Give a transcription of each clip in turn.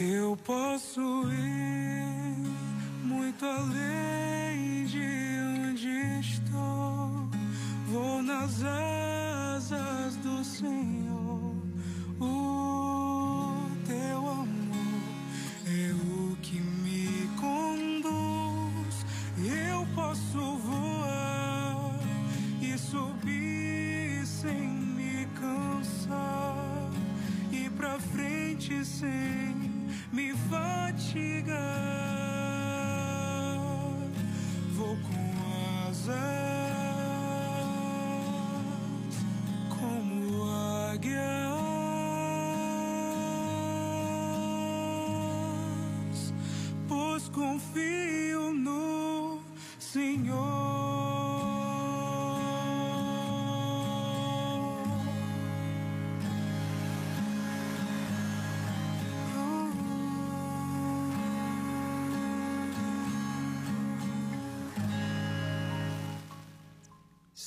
Eu posso ir muito além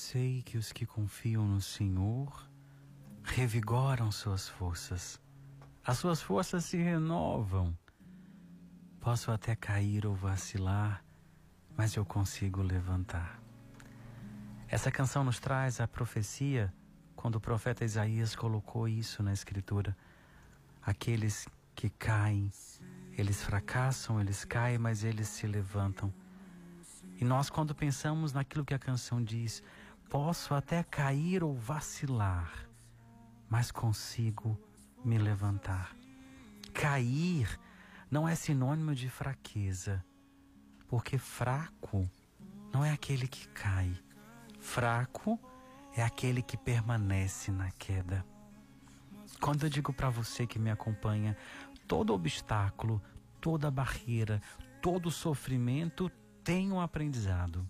Sei que os que confiam no Senhor revigoram suas forças. As suas forças se renovam. Posso até cair ou vacilar, mas eu consigo levantar. Essa canção nos traz a profecia quando o profeta Isaías colocou isso na Escritura. Aqueles que caem, eles fracassam, eles caem, mas eles se levantam. E nós, quando pensamos naquilo que a canção diz, posso até cair ou vacilar, mas consigo me levantar. Cair não é sinônimo de fraqueza, porque fraco não é aquele que cai. Fraco é aquele que permanece na queda. Quando eu digo para você que me acompanha, todo obstáculo, toda barreira, todo sofrimento tem um aprendizado.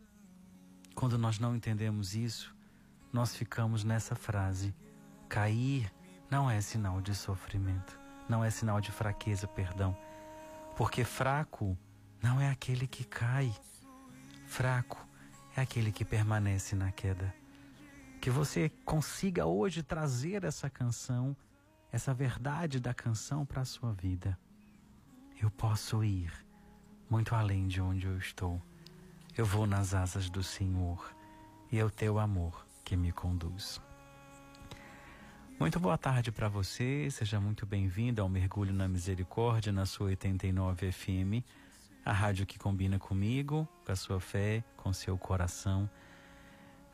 Quando nós não entendemos isso, nós ficamos nessa frase: cair não é sinal de sofrimento, não é sinal de fraqueza, perdão. Porque fraco não é aquele que cai, fraco é aquele que permanece na queda. Que você consiga hoje trazer essa canção, essa verdade da canção para a sua vida. Eu posso ir muito além de onde eu estou. Eu vou nas asas do Senhor e é o teu amor que me conduz. Muito boa tarde para você, seja muito bem-vindo ao Mergulho na Misericórdia na sua 89 FM, a rádio que combina comigo, com a sua fé, com seu coração.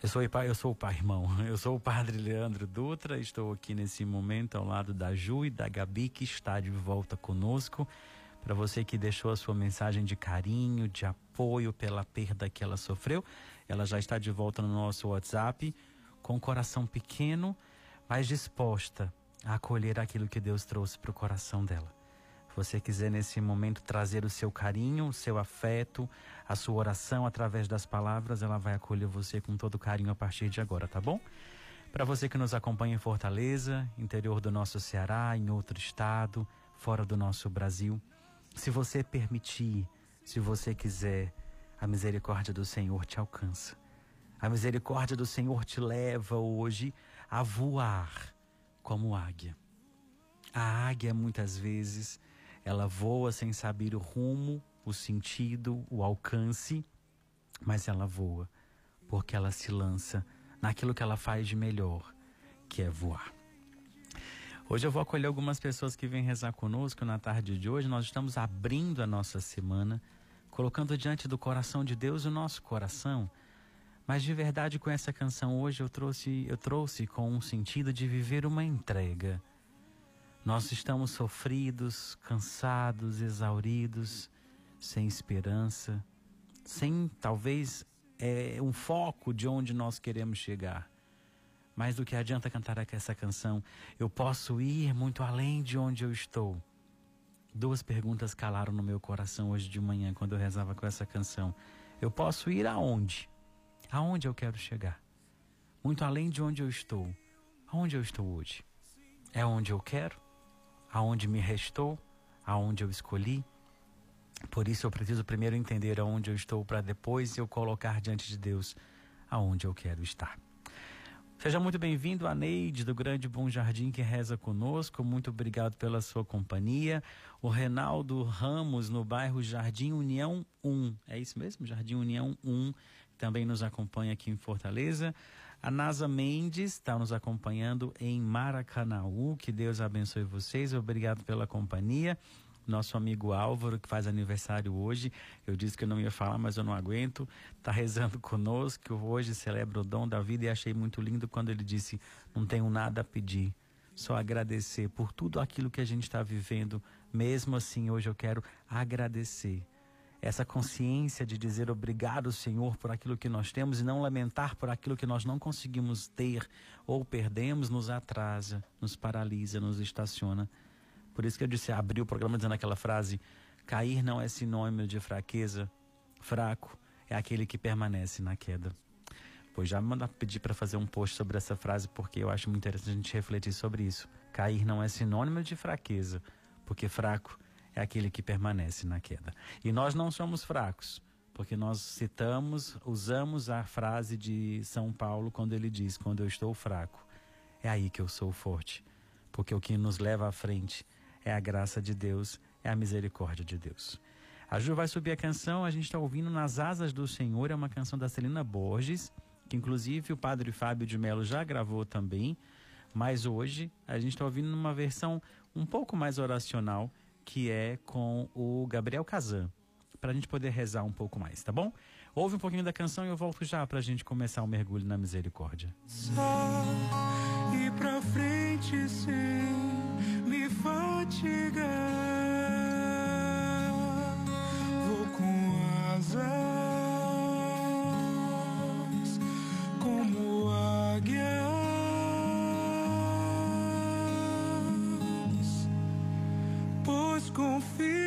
Eu sou o pai, eu sou o pai, irmão. Eu sou o padre Leandro Dutra, estou aqui nesse momento ao lado da Ju e da Gabi que está de volta conosco. Para você que deixou a sua mensagem de carinho, de apoio pela perda que ela sofreu, ela já está de volta no nosso WhatsApp, com o coração pequeno, mas disposta a acolher aquilo que Deus trouxe para o coração dela. Se você quiser nesse momento trazer o seu carinho, o seu afeto, a sua oração através das palavras, ela vai acolher você com todo carinho a partir de agora, tá bom? Para você que nos acompanha em Fortaleza, interior do nosso Ceará, em outro estado, fora do nosso Brasil, se você permitir, se você quiser, a misericórdia do Senhor te alcança. A misericórdia do Senhor te leva hoje a voar como águia. A águia, muitas vezes, ela voa sem saber o rumo, o sentido, o alcance, mas ela voa porque ela se lança naquilo que ela faz de melhor, que é voar. Hoje eu vou acolher algumas pessoas que vêm rezar conosco na tarde de hoje. Nós estamos abrindo a nossa semana, colocando diante do coração de Deus o nosso coração. Mas de verdade com essa canção hoje eu trouxe, eu trouxe com um sentido de viver uma entrega. Nós estamos sofridos, cansados, exauridos, sem esperança, sem talvez é, um foco de onde nós queremos chegar. Mais do que adianta cantar essa canção, eu posso ir muito além de onde eu estou. Duas perguntas calaram no meu coração hoje de manhã quando eu rezava com essa canção. Eu posso ir aonde? Aonde eu quero chegar? Muito além de onde eu estou. Aonde eu estou hoje? É onde eu quero? Aonde me restou? Aonde eu escolhi? Por isso eu preciso primeiro entender aonde eu estou para depois eu colocar diante de Deus aonde eu quero estar. Seja muito bem-vindo a Neide do Grande Bom Jardim que reza conosco. Muito obrigado pela sua companhia. O Renaldo Ramos no bairro Jardim União 1. É isso mesmo? Jardim União 1 também nos acompanha aqui em Fortaleza. A Nasa Mendes está nos acompanhando em Maracanaú. Que Deus abençoe vocês. Obrigado pela companhia nosso amigo Álvaro, que faz aniversário hoje. Eu disse que eu não ia falar, mas eu não aguento. Está rezando conosco. Hoje celebra o dom da vida e achei muito lindo quando ele disse: Não tenho nada a pedir, só agradecer por tudo aquilo que a gente está vivendo. Mesmo assim, hoje eu quero agradecer. Essa consciência de dizer obrigado, Senhor, por aquilo que nós temos e não lamentar por aquilo que nós não conseguimos ter ou perdemos, nos atrasa, nos paralisa, nos estaciona. Por isso que eu disse, abri o programa dizendo aquela frase: cair não é sinônimo de fraqueza, fraco é aquele que permanece na queda. Pois já me manda pedir para fazer um post sobre essa frase, porque eu acho muito interessante a gente refletir sobre isso. Cair não é sinônimo de fraqueza, porque fraco é aquele que permanece na queda. E nós não somos fracos, porque nós citamos, usamos a frase de São Paulo quando ele diz: Quando eu estou fraco, é aí que eu sou forte. Porque o que nos leva à frente é a graça de Deus, é a misericórdia de Deus. A Ju vai subir a canção, a gente está ouvindo Nas Asas do Senhor, é uma canção da Celina Borges, que inclusive o padre Fábio de Mello já gravou também, mas hoje a gente está ouvindo numa versão um pouco mais oracional, que é com o Gabriel Kazan, para a gente poder rezar um pouco mais, tá bom? Ouve um pouquinho da canção e eu volto já para a gente começar o mergulho na misericórdia. Só ir pra frente sim me fatigar. Vou com asas como águias, pois confio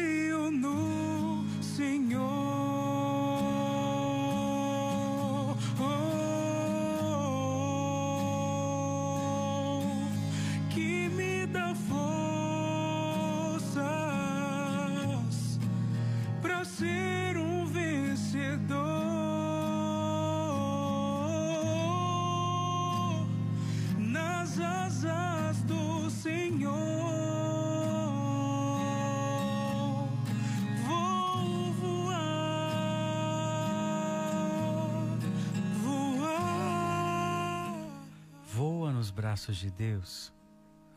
braços de Deus,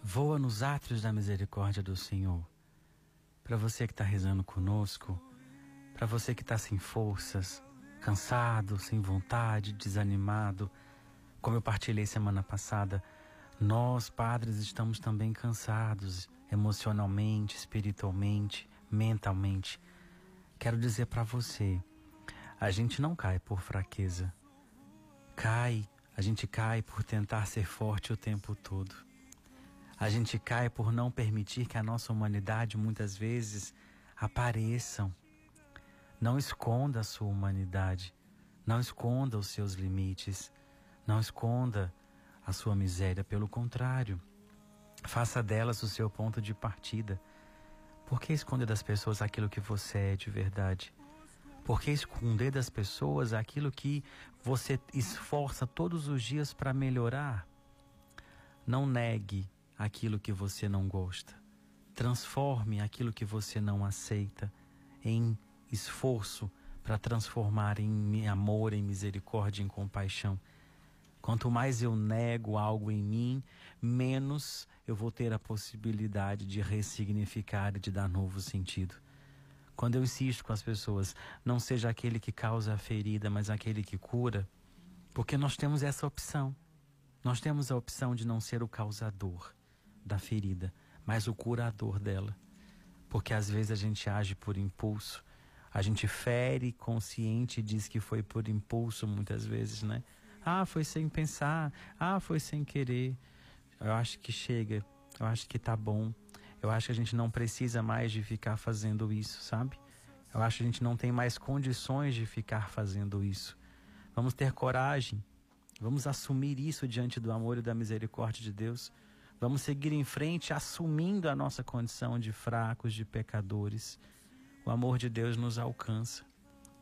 voa nos átrios da misericórdia do Senhor. Para você que está rezando conosco, para você que está sem forças, cansado, sem vontade, desanimado, como eu partilhei semana passada, nós, padres, estamos também cansados emocionalmente, espiritualmente, mentalmente. Quero dizer para você, a gente não cai por fraqueza. Cai, a gente cai por tentar ser forte o tempo todo. A gente cai por não permitir que a nossa humanidade muitas vezes apareçam. Não esconda a sua humanidade. Não esconda os seus limites. Não esconda a sua miséria. Pelo contrário, faça delas o seu ponto de partida. Por que esconder das pessoas aquilo que você é de verdade? Por que esconder das pessoas aquilo que você esforça todos os dias para melhorar? Não negue aquilo que você não gosta. Transforme aquilo que você não aceita em esforço para transformar em amor, em misericórdia, em compaixão. Quanto mais eu nego algo em mim, menos eu vou ter a possibilidade de ressignificar e de dar novo sentido. Quando eu insisto com as pessoas, não seja aquele que causa a ferida, mas aquele que cura, porque nós temos essa opção. Nós temos a opção de não ser o causador da ferida, mas o curador dela. Porque às vezes a gente age por impulso, a gente fere consciente e diz que foi por impulso muitas vezes, né? Ah, foi sem pensar, ah, foi sem querer. Eu acho que chega, eu acho que tá bom. Eu acho que a gente não precisa mais de ficar fazendo isso, sabe? Eu acho que a gente não tem mais condições de ficar fazendo isso. Vamos ter coragem. Vamos assumir isso diante do amor e da misericórdia de Deus. Vamos seguir em frente assumindo a nossa condição de fracos, de pecadores. O amor de Deus nos alcança.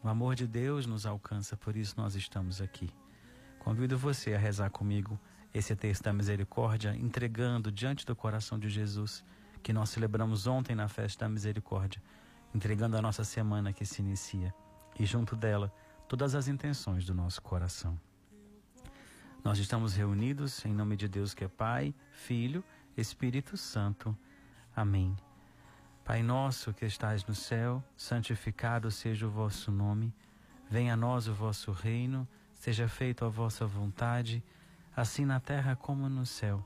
O amor de Deus nos alcança, por isso nós estamos aqui. Convido você a rezar comigo esse texto da misericórdia, entregando diante do coração de Jesus que nós celebramos ontem na festa da misericórdia, entregando a nossa semana que se inicia e junto dela todas as intenções do nosso coração. Nós estamos reunidos em nome de Deus que é Pai, Filho, Espírito Santo. Amém. Pai nosso que estais no céu, santificado seja o vosso nome. Venha a nós o vosso reino, seja feita a vossa vontade, assim na terra como no céu.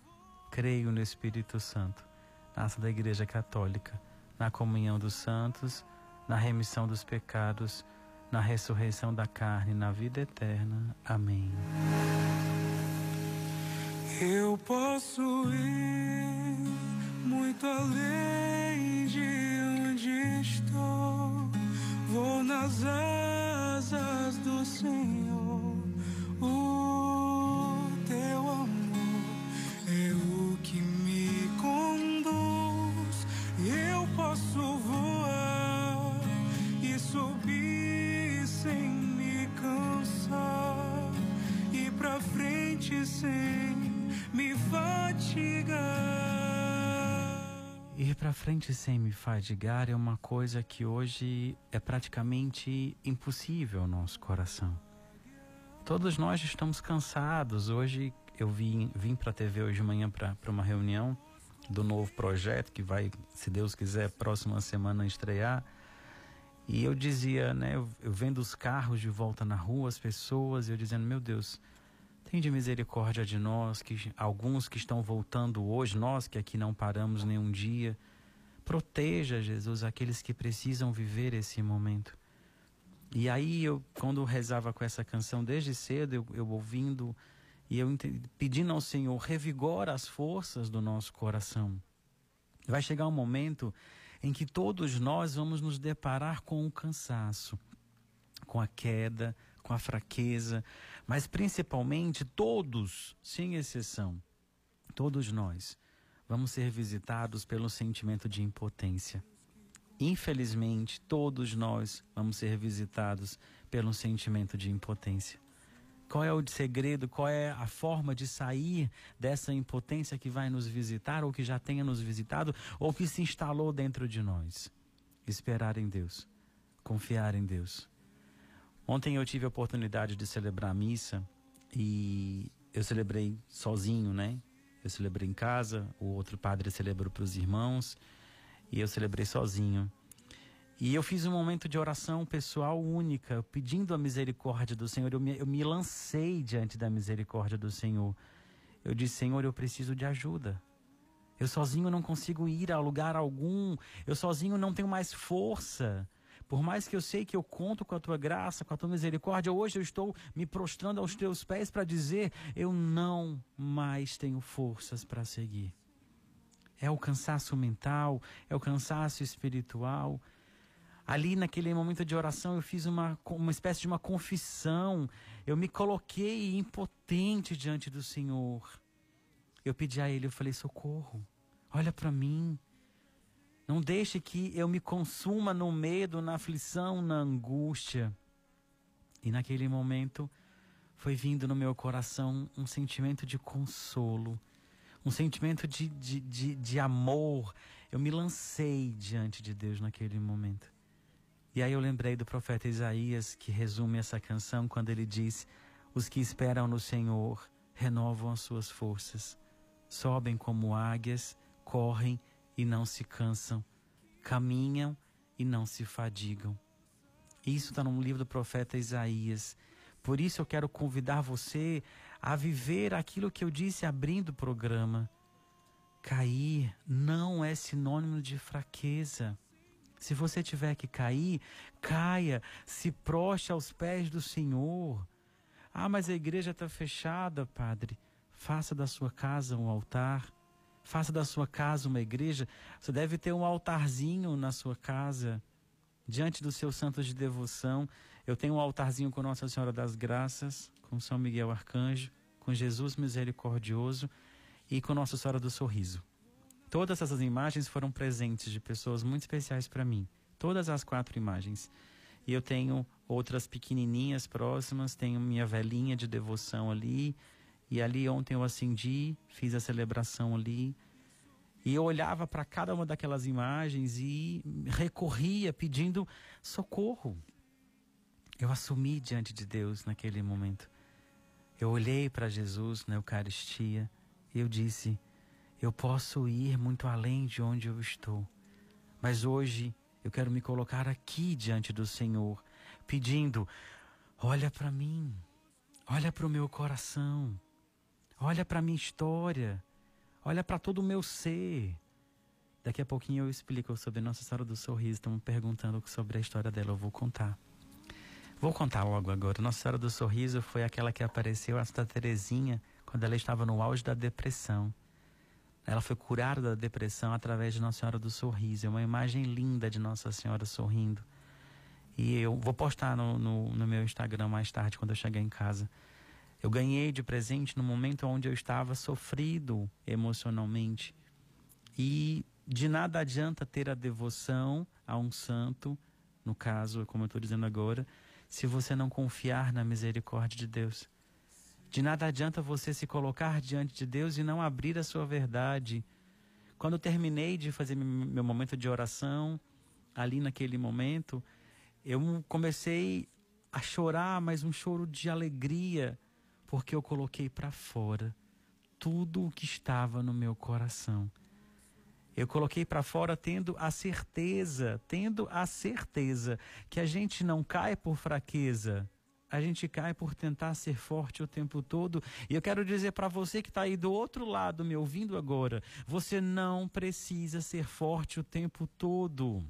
Creio no Espírito Santo, nasce da Igreja Católica, na comunhão dos santos, na remissão dos pecados, na ressurreição da carne, na vida eterna. Amém. Eu posso ir muito além de onde estou. Vou nas asas do Senhor. Sem me fatigar. Ir para frente sem me fadigar é uma coisa que hoje é praticamente impossível ao nosso coração. Todos nós estamos cansados. Hoje eu vim, vim para a TV hoje de manhã para uma reunião do novo projeto que vai, se Deus quiser, próxima semana estrear. E eu dizia, né, eu, eu vendo os carros de volta na rua, as pessoas, eu dizendo, meu Deus, Tende misericórdia de nós, que alguns que estão voltando hoje, nós que aqui não paramos nenhum dia. Proteja, Jesus, aqueles que precisam viver esse momento. E aí eu, quando rezava com essa canção desde cedo, eu, eu ouvindo e eu pedindo ao Senhor, revigora as forças do nosso coração. Vai chegar um momento em que todos nós vamos nos deparar com o cansaço, com a queda, com a fraqueza, mas principalmente todos, sem exceção, todos nós, vamos ser visitados pelo sentimento de impotência. Infelizmente, todos nós vamos ser visitados pelo sentimento de impotência. Qual é o segredo, qual é a forma de sair dessa impotência que vai nos visitar, ou que já tenha nos visitado, ou que se instalou dentro de nós? Esperar em Deus, confiar em Deus. Ontem eu tive a oportunidade de celebrar a missa e eu celebrei sozinho, né? Eu celebrei em casa, o outro padre celebrou para os irmãos e eu celebrei sozinho. E eu fiz um momento de oração pessoal única, pedindo a misericórdia do Senhor. Eu me, eu me lancei diante da misericórdia do Senhor. Eu disse: Senhor, eu preciso de ajuda. Eu sozinho não consigo ir a lugar algum. Eu sozinho não tenho mais força. Por mais que eu sei que eu conto com a tua graça, com a tua misericórdia, hoje eu estou me prostrando aos teus pés para dizer: eu não mais tenho forças para seguir. É o cansaço mental, é o cansaço espiritual. Ali naquele momento de oração eu fiz uma, uma espécie de uma confissão. Eu me coloquei impotente diante do Senhor. Eu pedi a Ele, eu falei: socorro, olha para mim. Não deixe que eu me consuma no medo, na aflição, na angústia. E naquele momento foi vindo no meu coração um sentimento de consolo um sentimento de, de, de, de amor. Eu me lancei diante de Deus naquele momento. E aí eu lembrei do profeta Isaías, que resume essa canção quando ele diz: Os que esperam no Senhor renovam as suas forças, sobem como águias, correm e não se cansam, caminham e não se fadigam. Isso está no livro do profeta Isaías. Por isso eu quero convidar você a viver aquilo que eu disse abrindo o programa. Cair não é sinônimo de fraqueza. Se você tiver que cair, caia, se proste aos pés do Senhor. Ah, mas a igreja está fechada, padre. Faça da sua casa um altar. Faça da sua casa uma igreja. Você deve ter um altarzinho na sua casa, diante dos seus santos de devoção. Eu tenho um altarzinho com Nossa Senhora das Graças com São Miguel Arcanjo, com Jesus misericordioso e com Nossa Senhora do Sorriso. Todas essas imagens foram presentes de pessoas muito especiais para mim. Todas as quatro imagens. E eu tenho outras pequenininhas próximas, tenho minha velhinha de devoção ali. E ali ontem eu acendi, fiz a celebração ali. E eu olhava para cada uma daquelas imagens e recorria pedindo socorro. Eu assumi diante de Deus naquele momento. Eu olhei para Jesus na Eucaristia e eu disse: Eu posso ir muito além de onde eu estou, mas hoje eu quero me colocar aqui diante do Senhor, pedindo: Olha para mim, olha para o meu coração, olha para minha história, olha para todo o meu ser. Daqui a pouquinho eu explico sobre Nossa Senhora do Sorriso. Estão me perguntando sobre a história dela, eu vou contar. Vou contar logo agora. Nossa Senhora do Sorriso foi aquela que apareceu a Santa Terezinha quando ela estava no auge da depressão. Ela foi curada da depressão através de Nossa Senhora do Sorriso. É uma imagem linda de Nossa Senhora sorrindo. E eu vou postar no, no, no meu Instagram mais tarde, quando eu chegar em casa. Eu ganhei de presente no momento onde eu estava sofrido emocionalmente. E de nada adianta ter a devoção a um santo, no caso, como eu estou dizendo agora, se você não confiar na misericórdia de Deus. De nada adianta você se colocar diante de Deus e não abrir a sua verdade. Quando eu terminei de fazer meu momento de oração, ali naquele momento, eu comecei a chorar, mas um choro de alegria, porque eu coloquei para fora tudo o que estava no meu coração. Eu coloquei para fora tendo a certeza, tendo a certeza que a gente não cai por fraqueza, a gente cai por tentar ser forte o tempo todo. E eu quero dizer para você que está aí do outro lado me ouvindo agora: você não precisa ser forte o tempo todo.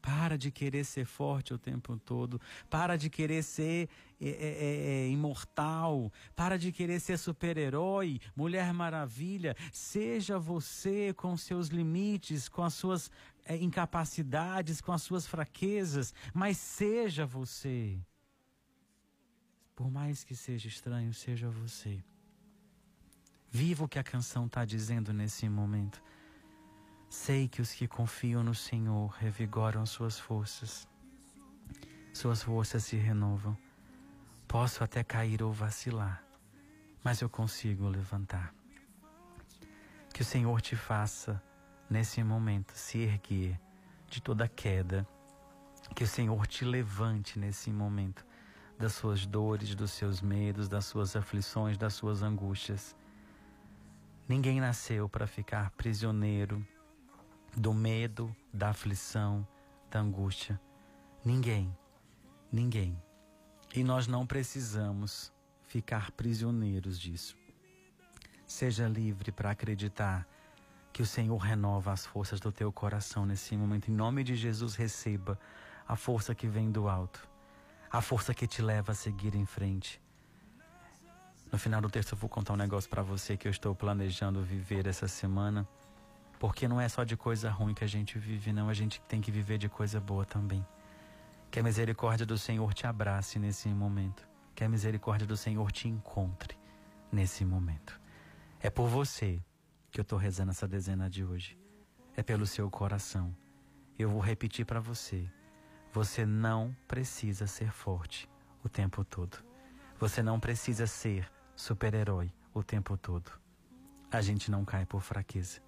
Para de querer ser forte o tempo todo. Para de querer ser é, é, é, é imortal. Para de querer ser super-herói, Mulher Maravilha. Seja você com seus limites, com as suas é, incapacidades, com as suas fraquezas. Mas seja você. Por mais que seja estranho, seja você. Viva o que a canção está dizendo nesse momento. Sei que os que confiam no Senhor revigoram suas forças. Suas forças se renovam. Posso até cair ou vacilar, mas eu consigo levantar. Que o Senhor te faça, nesse momento, se erguer de toda queda. Que o Senhor te levante nesse momento das suas dores, dos seus medos, das suas aflições, das suas angústias. Ninguém nasceu para ficar prisioneiro do medo, da aflição, da angústia. Ninguém, ninguém. E nós não precisamos ficar prisioneiros disso. Seja livre para acreditar que o Senhor renova as forças do teu coração nesse momento. Em nome de Jesus, receba a força que vem do alto, a força que te leva a seguir em frente. No final do texto, eu vou contar um negócio para você que eu estou planejando viver essa semana. Porque não é só de coisa ruim que a gente vive, não. A gente tem que viver de coisa boa também. Que a misericórdia do Senhor te abrace nesse momento. Que a misericórdia do Senhor te encontre nesse momento. É por você que eu estou rezando essa dezena de hoje. É pelo seu coração. Eu vou repetir para você. Você não precisa ser forte o tempo todo. Você não precisa ser super-herói o tempo todo. A gente não cai por fraqueza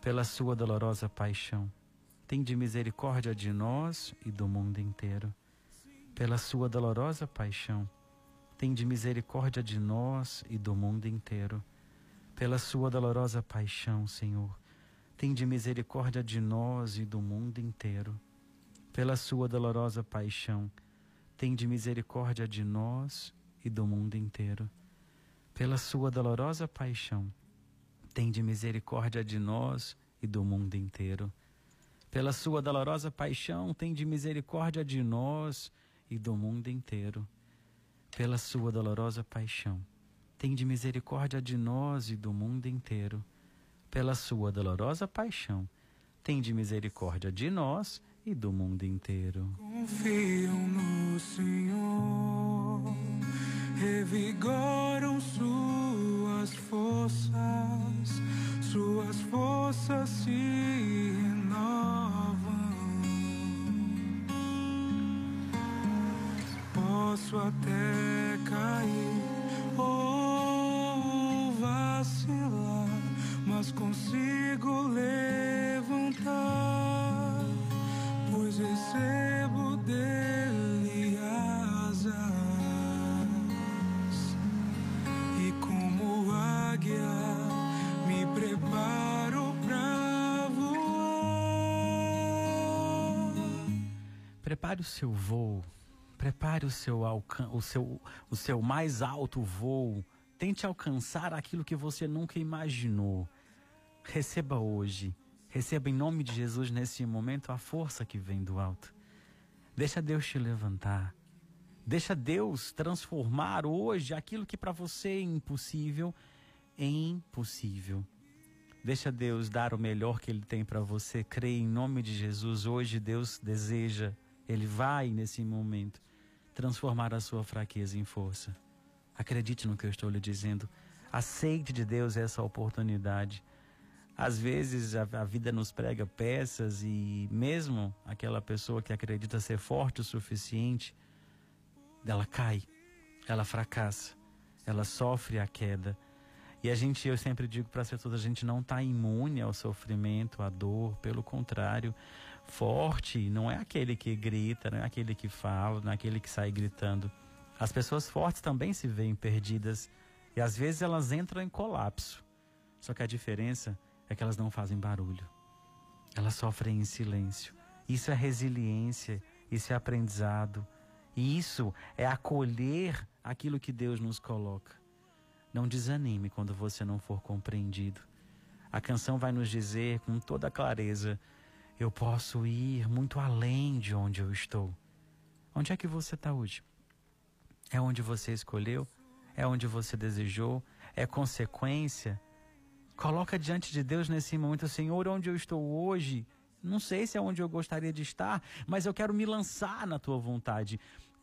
pela sua dolorosa paixão. Tende misericórdia de nós e do mundo inteiro. Pela sua dolorosa paixão. Tende misericórdia de nós e do mundo inteiro. Pela sua dolorosa paixão, Senhor. Tende misericórdia de nós e do mundo inteiro. Pela sua dolorosa paixão. Tende misericórdia de nós e do mundo inteiro. Pela sua dolorosa paixão Tende misericórdia de nós e do mundo inteiro. Pela sua dolorosa paixão, tende misericórdia de nós e do mundo inteiro. Pela sua dolorosa paixão, tende misericórdia de nós e do mundo inteiro. Pela sua dolorosa paixão, tende misericórdia de nós e do mundo inteiro. Confiam no Senhor, revigoram suas forças suas forças se renovam. Posso até cair ou vacilar, mas consigo levantar, pois recebo dele asas águia preparo pra voar. Prepare o seu voo. Prepare o seu, alcan o, seu, o seu mais alto voo. Tente alcançar aquilo que você nunca imaginou. Receba hoje. Receba em nome de Jesus nesse momento a força que vem do alto. Deixa Deus te levantar. Deixa Deus transformar hoje aquilo que para você é impossível em possível. Deixa Deus dar o melhor que Ele tem para você. Creia em nome de Jesus. Hoje Deus deseja, Ele vai nesse momento transformar a sua fraqueza em força. Acredite no que eu estou lhe dizendo. Aceite de Deus essa oportunidade. Às vezes a, a, vida nos prega peças e mesmo aquela pessoa que acredita ser forte o suficiente, ela cai, ela fracassa, ela sofre a queda. E a gente, eu sempre digo para as pessoas, a gente não está imune ao sofrimento, à dor, pelo contrário, forte não é aquele que grita, não é aquele que fala, não é aquele que sai gritando. As pessoas fortes também se veem perdidas e às vezes elas entram em colapso. Só que a diferença é que elas não fazem barulho. Elas sofrem em silêncio. Isso é resiliência, isso é aprendizado. E isso é acolher aquilo que Deus nos coloca. Não desanime quando você não for compreendido. A canção vai nos dizer com toda clareza: eu posso ir muito além de onde eu estou. Onde é que você está hoje? É onde você escolheu? É onde você desejou? É consequência? Coloca diante de Deus nesse momento, Senhor, onde eu estou hoje? Não sei se é onde eu gostaria de estar, mas eu quero me lançar na tua vontade.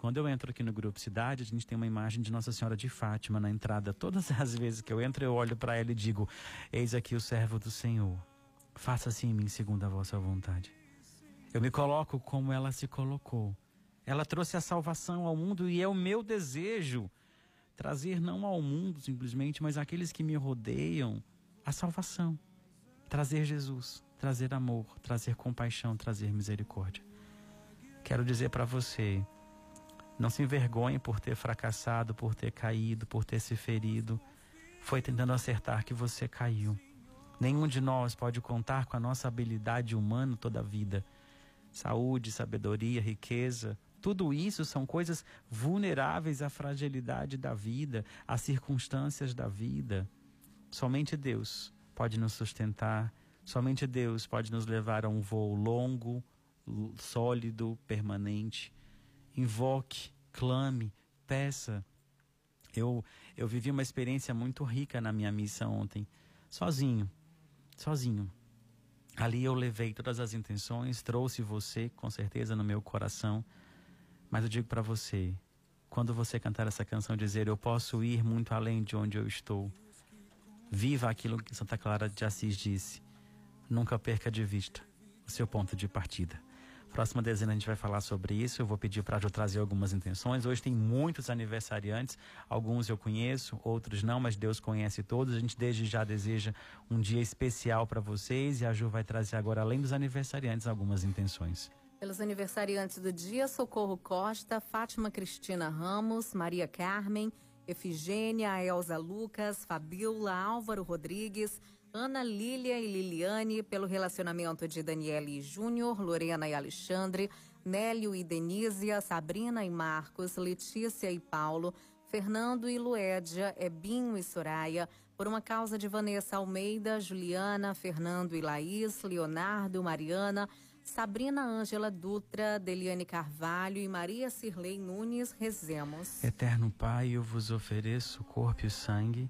Quando eu entro aqui no Grupo Cidade, a gente tem uma imagem de Nossa Senhora de Fátima na entrada. Todas as vezes que eu entro, eu olho para ela e digo: Eis aqui o servo do Senhor. Faça-se em mim segundo a vossa vontade. Eu me coloco como ela se colocou. Ela trouxe a salvação ao mundo e é o meu desejo trazer não ao mundo simplesmente, mas àqueles que me rodeiam a salvação. Trazer Jesus, trazer amor, trazer compaixão, trazer misericórdia. Quero dizer para você, não se envergonhe por ter fracassado, por ter caído, por ter se ferido. Foi tentando acertar que você caiu. Nenhum de nós pode contar com a nossa habilidade humana toda a vida. Saúde, sabedoria, riqueza, tudo isso são coisas vulneráveis à fragilidade da vida, às circunstâncias da vida. Somente Deus pode nos sustentar, somente Deus pode nos levar a um voo longo, sólido, permanente. Invoque, clame, peça. Eu, eu vivi uma experiência muito rica na minha missa ontem, sozinho sozinho. Ali eu levei todas as intenções, trouxe você com certeza no meu coração. Mas eu digo para você, quando você cantar essa canção, dizer eu posso ir muito além de onde eu estou. Viva aquilo que Santa Clara de Assis disse. Nunca perca de vista o seu ponto de partida. Próxima dezena a gente vai falar sobre isso. Eu vou pedir para eu trazer algumas intenções. Hoje tem muitos aniversariantes, alguns eu conheço, outros não, mas Deus conhece todos. A gente desde já deseja um dia especial para vocês e a Ju vai trazer agora, além dos aniversariantes, algumas intenções. Pelos aniversariantes do dia, Socorro Costa, Fátima Cristina Ramos, Maria Carmen, Efigênia, Elza Lucas, Fabiola, Álvaro Rodrigues, Ana Lília e Liliane, pelo relacionamento de Daniele e Júnior, Lorena e Alexandre, Nélio e Denísia, Sabrina e Marcos, Letícia e Paulo, Fernando e Luédia, Ebinho e Soraya, por uma causa de Vanessa Almeida, Juliana, Fernando e Laís, Leonardo, Mariana, Sabrina Ângela Dutra, Deliane Carvalho e Maria Cirlei Nunes, rezemos. Eterno Pai, eu vos ofereço o corpo e o sangue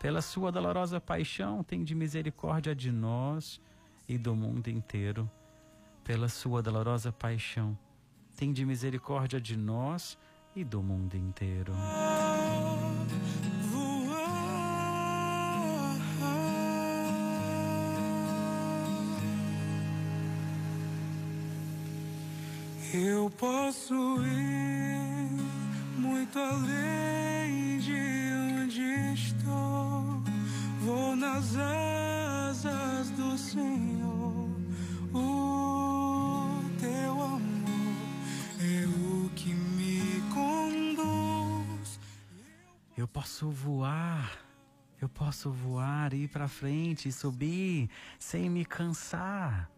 pela sua dolorosa paixão, tem de misericórdia de nós e do mundo inteiro. Pela sua dolorosa paixão, tem de misericórdia de nós e do mundo inteiro. Eu posso ir muito além de onde estou vou nas asas do Senhor. O teu amor é o que me conduz. Eu posso voar Eu posso voar, ir para frente subir sem me cansar,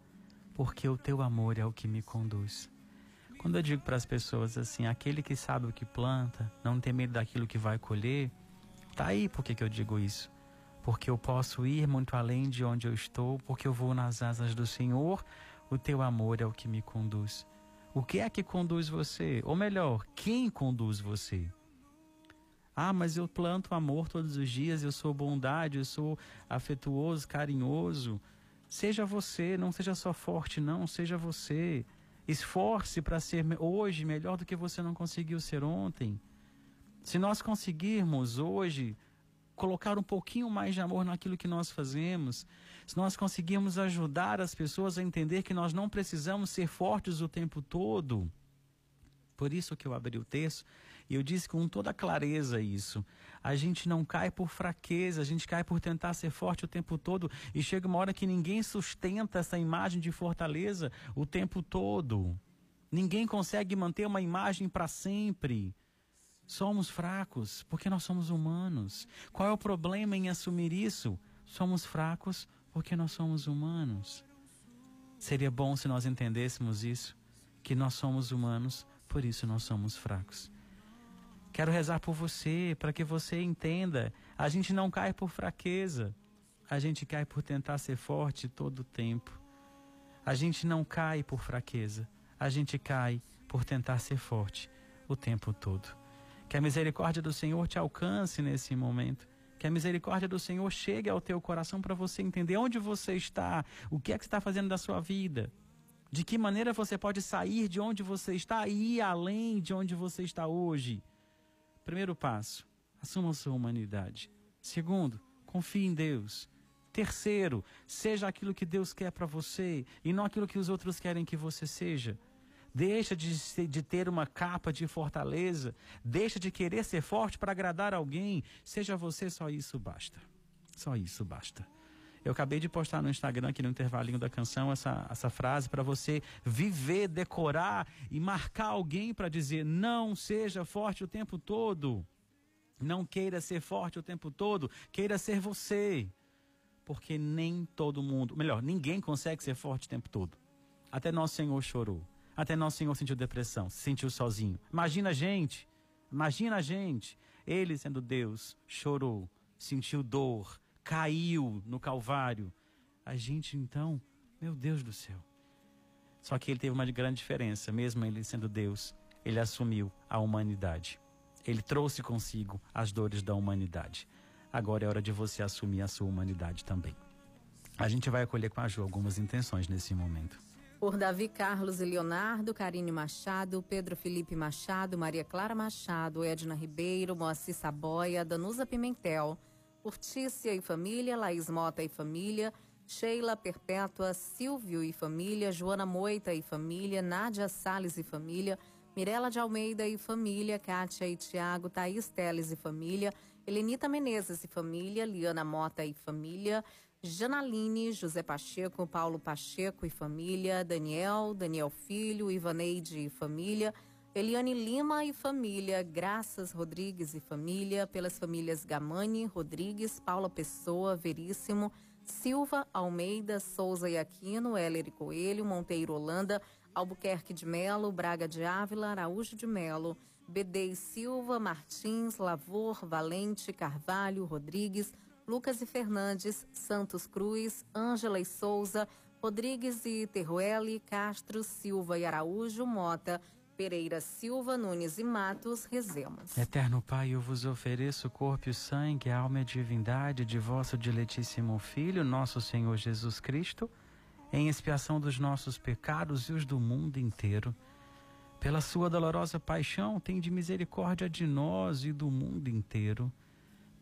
porque o teu amor é o que me conduz. Quando eu digo para as pessoas assim, aquele que sabe o que planta, não tem medo daquilo que vai colher, tá aí por que eu digo isso? Porque eu posso ir muito além de onde eu estou, porque eu vou nas asas do Senhor, o teu amor é o que me conduz. O que é que conduz você? Ou melhor, quem conduz você? Ah, mas eu planto amor todos os dias, eu sou bondade, eu sou afetuoso, carinhoso. Seja você, não seja só forte, não, seja você. Esforce para ser hoje melhor do que você não conseguiu ser ontem. Se nós conseguirmos hoje colocar um pouquinho mais de amor naquilo que nós fazemos, se nós conseguirmos ajudar as pessoas a entender que nós não precisamos ser fortes o tempo todo. Por isso que eu abri o texto e eu disse com toda clareza isso. A gente não cai por fraqueza, a gente cai por tentar ser forte o tempo todo e chega uma hora que ninguém sustenta essa imagem de fortaleza o tempo todo. Ninguém consegue manter uma imagem para sempre. Somos fracos porque nós somos humanos. Qual é o problema em assumir isso? Somos fracos porque nós somos humanos. Seria bom se nós entendêssemos isso, que nós somos humanos, por isso nós somos fracos. Quero rezar por você, para que você entenda. A gente não cai por fraqueza. A gente cai por tentar ser forte todo o tempo. A gente não cai por fraqueza. A gente cai por tentar ser forte o tempo todo. Que a misericórdia do Senhor te alcance nesse momento. Que a misericórdia do Senhor chegue ao teu coração para você entender onde você está, o que é que está fazendo da sua vida. De que maneira você pode sair de onde você está e ir além de onde você está hoje. Primeiro passo, assuma a sua humanidade. Segundo, confie em Deus. Terceiro, seja aquilo que Deus quer para você e não aquilo que os outros querem que você seja. Deixa de, de ter uma capa de fortaleza. Deixa de querer ser forte para agradar alguém. Seja você, só isso basta. Só isso basta. Eu acabei de postar no Instagram, aqui no intervalinho da canção, essa, essa frase para você viver, decorar e marcar alguém para dizer: não seja forte o tempo todo. Não queira ser forte o tempo todo, queira ser você. Porque nem todo mundo, melhor, ninguém consegue ser forte o tempo todo. Até nosso Senhor chorou. Até nosso Senhor sentiu depressão, se sentiu sozinho. Imagina a gente, imagina a gente. Ele, sendo Deus, chorou, sentiu dor, caiu no Calvário. A gente então, meu Deus do céu. Só que ele teve uma grande diferença, mesmo ele sendo Deus, ele assumiu a humanidade. Ele trouxe consigo as dores da humanidade. Agora é hora de você assumir a sua humanidade também. A gente vai acolher com a Ju algumas intenções nesse momento. Por Davi Carlos e Leonardo, Karine Machado, Pedro Felipe Machado, Maria Clara Machado, Edna Ribeiro, Moacir Saboia, Danusa Pimentel, Urtícia e família, Laís Mota e família, Sheila Perpétua, Silvio e família, Joana Moita e família, Nádia Sales e família, Mirela de Almeida e família, Kátia e Tiago, Thaís Teles e família, Helenita Menezes e família, Liana Mota e família, Janaline, José Pacheco, Paulo Pacheco e família, Daniel, Daniel Filho, Ivaneide e família, Eliane Lima e família, Graças Rodrigues e família, pelas famílias Gamani, Rodrigues, Paula Pessoa, Veríssimo, Silva, Almeida, Souza e Aquino, Heller e Coelho, Monteiro Holanda, Albuquerque de Melo, Braga de Ávila, Araújo de Melo, Bedei Silva, Martins, Lavor, Valente, Carvalho, Rodrigues, Lucas e Fernandes, Santos Cruz, Ângela e Souza, Rodrigues e Terrueli, Castro, Silva e Araújo, Mota, Pereira Silva, Nunes e Matos, rezemos. Eterno Pai, eu vos ofereço o corpo e o sangue, a alma e a divindade de vosso diletíssimo Filho, nosso Senhor Jesus Cristo, em expiação dos nossos pecados e os do mundo inteiro. Pela sua dolorosa paixão, tem de misericórdia de nós e do mundo inteiro.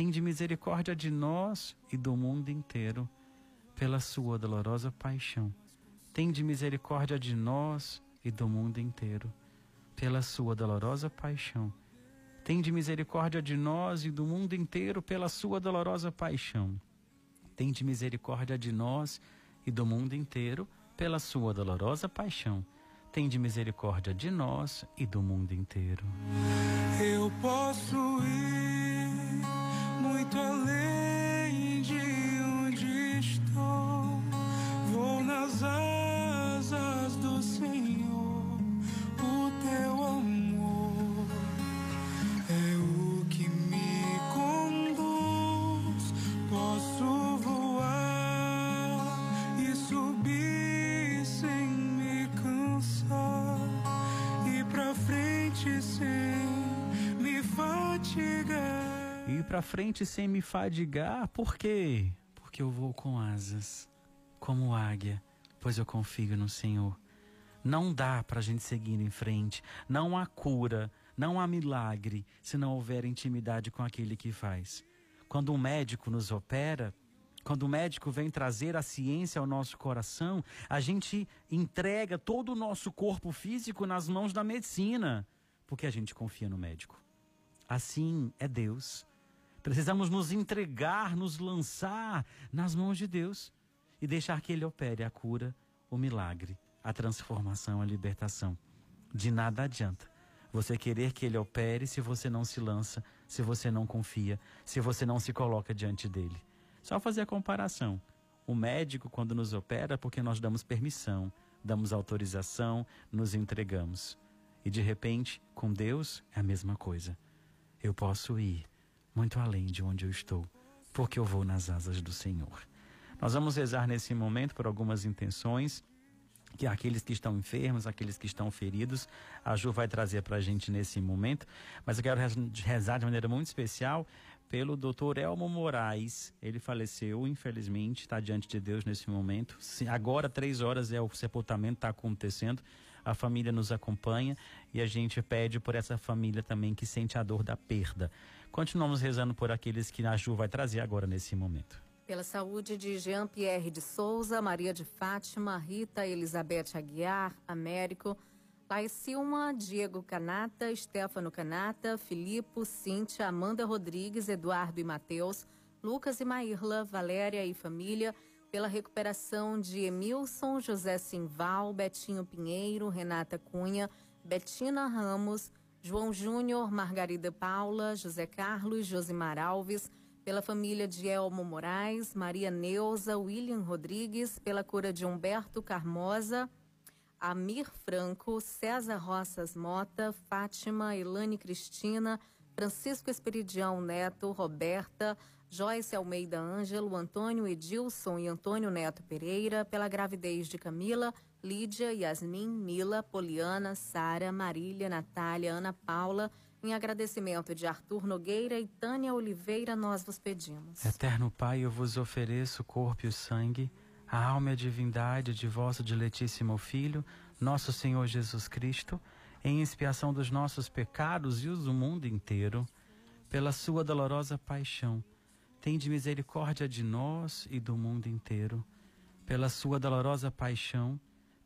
tende misericórdia de nós e do mundo inteiro. Pela sua dolorosa paixão, tende misericórdia de nós e do mundo inteiro. Pela sua dolorosa paixão, tende misericórdia de nós e do mundo inteiro. Pela sua dolorosa paixão, tende misericórdia de nós e do mundo inteiro. Pela sua dolorosa paixão, tende misericórdia de nós e do mundo inteiro. Eu posso ir muito além de onde estou. Vou nas asas para frente sem me fadigar, por quê? Porque eu vou com asas, como águia, pois eu confio no Senhor. Não dá para a gente seguir em frente, não há cura, não há milagre se não houver intimidade com aquele que faz. Quando um médico nos opera, quando o médico vem trazer a ciência ao nosso coração, a gente entrega todo o nosso corpo físico nas mãos da medicina, porque a gente confia no médico. Assim é Deus. Precisamos nos entregar, nos lançar nas mãos de Deus e deixar que Ele opere a cura, o milagre, a transformação, a libertação. De nada adianta você querer que Ele opere se você não se lança, se você não confia, se você não se coloca diante dele. Só fazer a comparação. O médico, quando nos opera, é porque nós damos permissão, damos autorização, nos entregamos. E de repente, com Deus, é a mesma coisa. Eu posso ir muito além de onde eu estou, porque eu vou nas asas do Senhor. Nós vamos rezar nesse momento por algumas intenções que aqueles que estão enfermos, aqueles que estão feridos, a Ju vai trazer para a gente nesse momento. Mas eu quero rezar de maneira muito especial pelo doutor Elmo Moraes. Ele faleceu, infelizmente, está diante de Deus nesse momento. Agora, três horas, é o sepultamento está acontecendo. A família nos acompanha e a gente pede por essa família também que sente a dor da perda. Continuamos rezando por aqueles que a Ju vai trazer agora nesse momento. Pela saúde de Jean-Pierre de Souza, Maria de Fátima, Rita Elizabeth Aguiar, Américo, Laicilma, Diego Canata, Stefano Canata, Filipe, Cíntia, Amanda Rodrigues, Eduardo e Matheus, Lucas e Maírla, Valéria e família, pela recuperação de Emilson, José Simval, Betinho Pinheiro, Renata Cunha, Betina Ramos, João Júnior, Margarida Paula, José Carlos, Josimar Alves, pela família de Elmo Moraes, Maria Neuza, William Rodrigues, pela cura de Humberto Carmosa, Amir Franco, César Roças Mota, Fátima, Elane Cristina, Francisco Esperidião Neto, Roberta, Joyce Almeida Ângelo, Antônio Edilson e Antônio Neto Pereira, pela gravidez de Camila, Lídia, Yasmin, Mila, Poliana, Sara, Marília, Natália, Ana Paula, em agradecimento de Arthur Nogueira e Tânia Oliveira, nós vos pedimos. Eterno Pai, eu vos ofereço o corpo e o sangue, a alma e a divindade de vosso diletíssimo Filho, nosso Senhor Jesus Cristo, em expiação dos nossos pecados e os do mundo inteiro, pela sua dolorosa paixão. Tende misericórdia de nós e do mundo inteiro. Pela sua dolorosa paixão,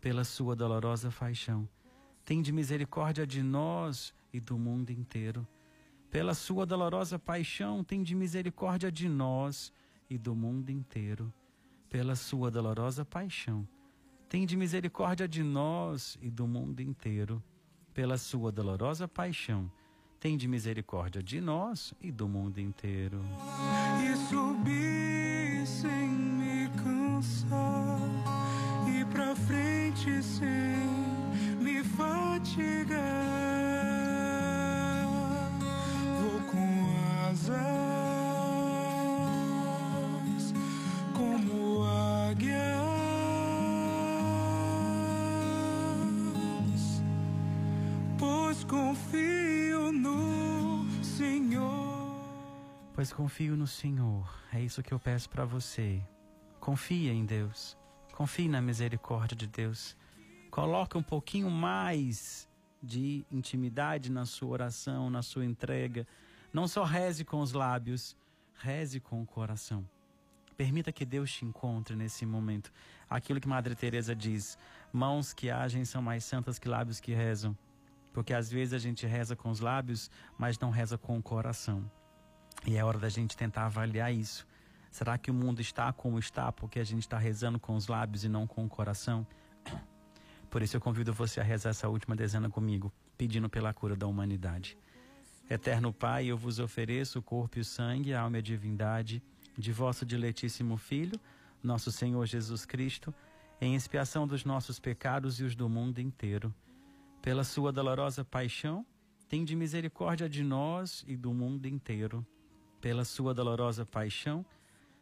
pela sua dolorosa paixão, tende misericórdia de nós e do mundo inteiro. Pela sua dolorosa paixão, tem de misericórdia de nós e do mundo inteiro. pela sua dolorosa paixão. Tende misericórdia de nós e do mundo inteiro, pela sua dolorosa paixão. Tende misericórdia de nós e do mundo inteiro. E subir sem me cansar, e pra frente sem me fatigar. Vou com asas como águias, pois confio no Senhor. Pois confio no Senhor. É isso que eu peço para você. Confia em Deus. Confie na misericórdia de Deus. Coloque um pouquinho mais de intimidade na sua oração, na sua entrega. Não só reze com os lábios, reze com o coração. Permita que Deus te encontre nesse momento. Aquilo que Madre Teresa diz: mãos que agem são mais santas que lábios que rezam. Porque às vezes a gente reza com os lábios, mas não reza com o coração. E é hora da gente tentar avaliar isso. Será que o mundo está como está porque a gente está rezando com os lábios e não com o coração? Por isso eu convido você a rezar essa última dezena comigo, pedindo pela cura da humanidade. Eterno Pai, eu vos ofereço o corpo e o sangue, a alma e a divindade de vosso diletíssimo Filho, nosso Senhor Jesus Cristo, em expiação dos nossos pecados e os do mundo inteiro. Pela sua dolorosa paixão, tende misericórdia de nós e do mundo inteiro. Pela sua dolorosa paixão,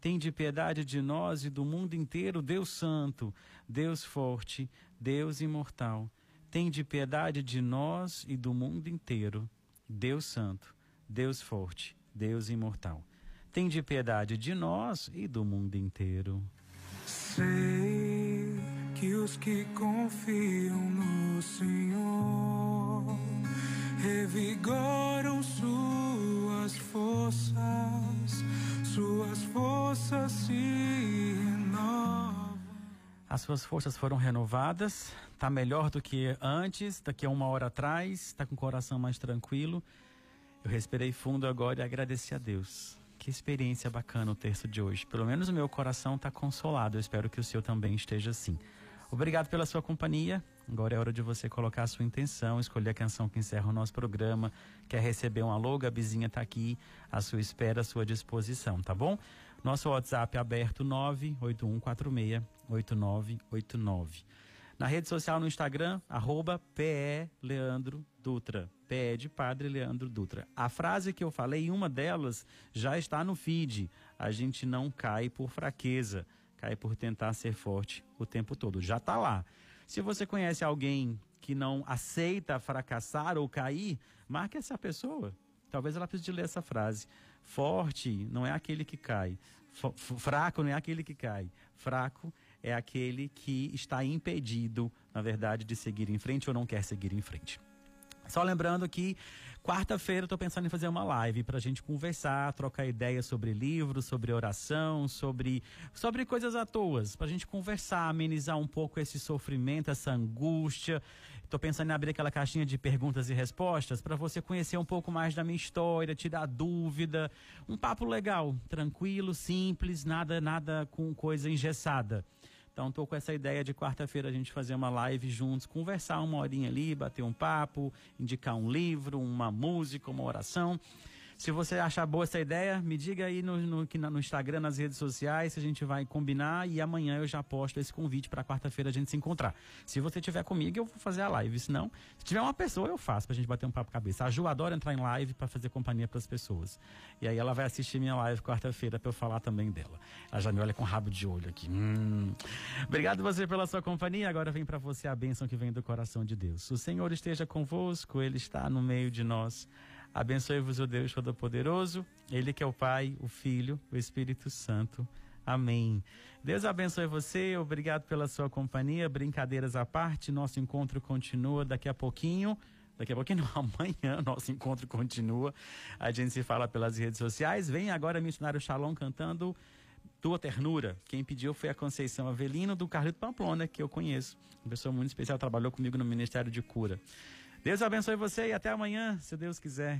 tende piedade de nós e do mundo inteiro, Deus Santo, Deus Forte, Deus Imortal, tende piedade de nós e do mundo inteiro, Deus Santo, Deus Forte, Deus Imortal, tende piedade de nós e do mundo inteiro. Sei que os que confiam no Senhor revigoram As suas forças foram renovadas, tá melhor do que antes, daqui a uma hora atrás, tá com o coração mais tranquilo. Eu respirei fundo agora e agradeci a Deus. Que experiência bacana o terço de hoje. Pelo menos o meu coração está consolado. Eu espero que o seu também esteja assim. Obrigado pela sua companhia. Agora é hora de você colocar a sua intenção, escolher a canção que encerra o nosso programa. Quer receber um alô? Gabizinha está aqui à sua espera, à sua disposição, tá bom? Nosso WhatsApp é aberto 981468989. Na rede social no Instagram, arroba PE Leandro Dutra. PE de Padre Leandro Dutra. A frase que eu falei, uma delas, já está no feed. A gente não cai por fraqueza, cai por tentar ser forte o tempo todo. Já está lá. Se você conhece alguém que não aceita fracassar ou cair, marque essa pessoa. Talvez ela precise ler essa frase. Forte não é aquele que cai. Fraco não é aquele que cai. Fraco é aquele que está impedido, na verdade, de seguir em frente ou não quer seguir em frente. Só lembrando que quarta-feira eu estou pensando em fazer uma live para a gente conversar, trocar ideias sobre livros, sobre oração, sobre, sobre coisas à toa, para a gente conversar, amenizar um pouco esse sofrimento, essa angústia. Estou pensando em abrir aquela caixinha de perguntas e respostas para você conhecer um pouco mais da minha história, tirar dúvida. Um papo legal, tranquilo, simples, nada, nada com coisa engessada. Então, estou com essa ideia de quarta-feira a gente fazer uma live juntos, conversar uma horinha ali, bater um papo, indicar um livro, uma música, uma oração. Se você achar boa essa ideia, me diga aí no, no, no Instagram, nas redes sociais, se a gente vai combinar e amanhã eu já posto esse convite para quarta-feira a gente se encontrar. Se você tiver comigo, eu vou fazer a live. Se não, se tiver uma pessoa, eu faço pra gente bater um papo cabeça. A Ju adora entrar em live para fazer companhia para as pessoas. E aí ela vai assistir minha live quarta-feira para eu falar também dela. Ela já me olha com rabo de olho aqui. Hum. Obrigado você pela sua companhia. Agora vem para você a bênção que vem do coração de Deus. O Senhor esteja convosco, Ele está no meio de nós. Abençoe-vos o Deus Todo-Poderoso, Ele que é o Pai, o Filho, o Espírito Santo. Amém. Deus abençoe você, obrigado pela sua companhia. Brincadeiras à parte, nosso encontro continua daqui a pouquinho. Daqui a pouquinho, não, amanhã, nosso encontro continua. A gente se fala pelas redes sociais. Vem agora missionário Shalom cantando Tua Ternura. Quem pediu foi a Conceição Avelino, do Carlito Pamplona, que eu conheço. Uma pessoa muito especial, trabalhou comigo no Ministério de Cura. Deus abençoe você e até amanhã, se Deus quiser.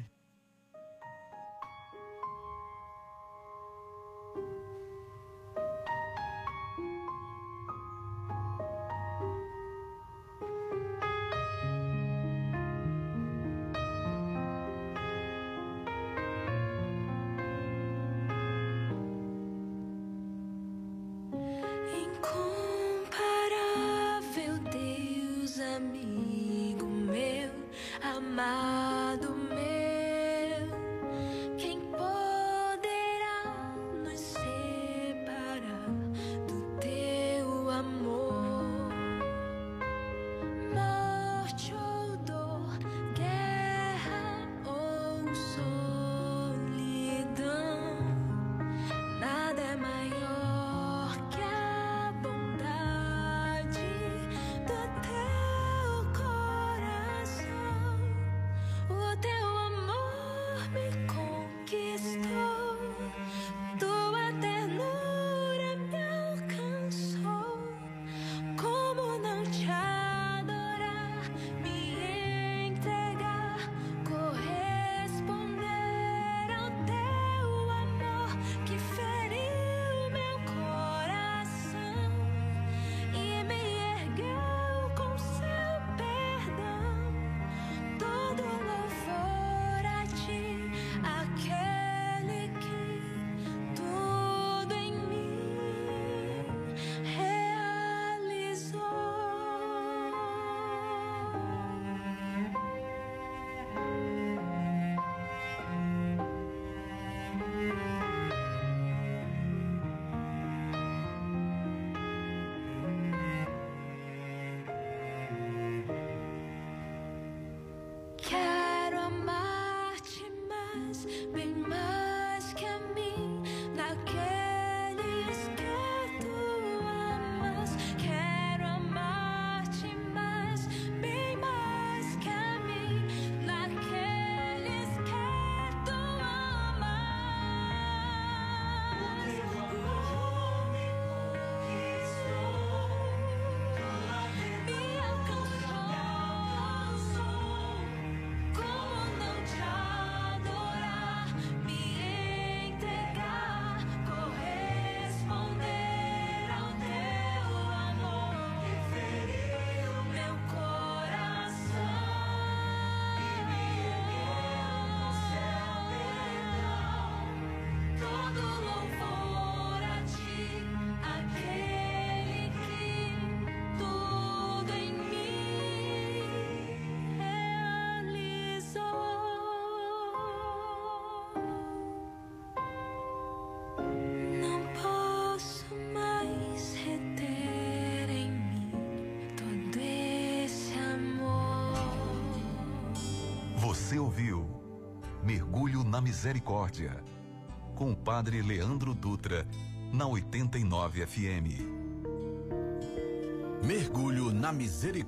Misericórdia com o Padre Leandro Dutra na 89 FM. Mergulho na Misericórdia.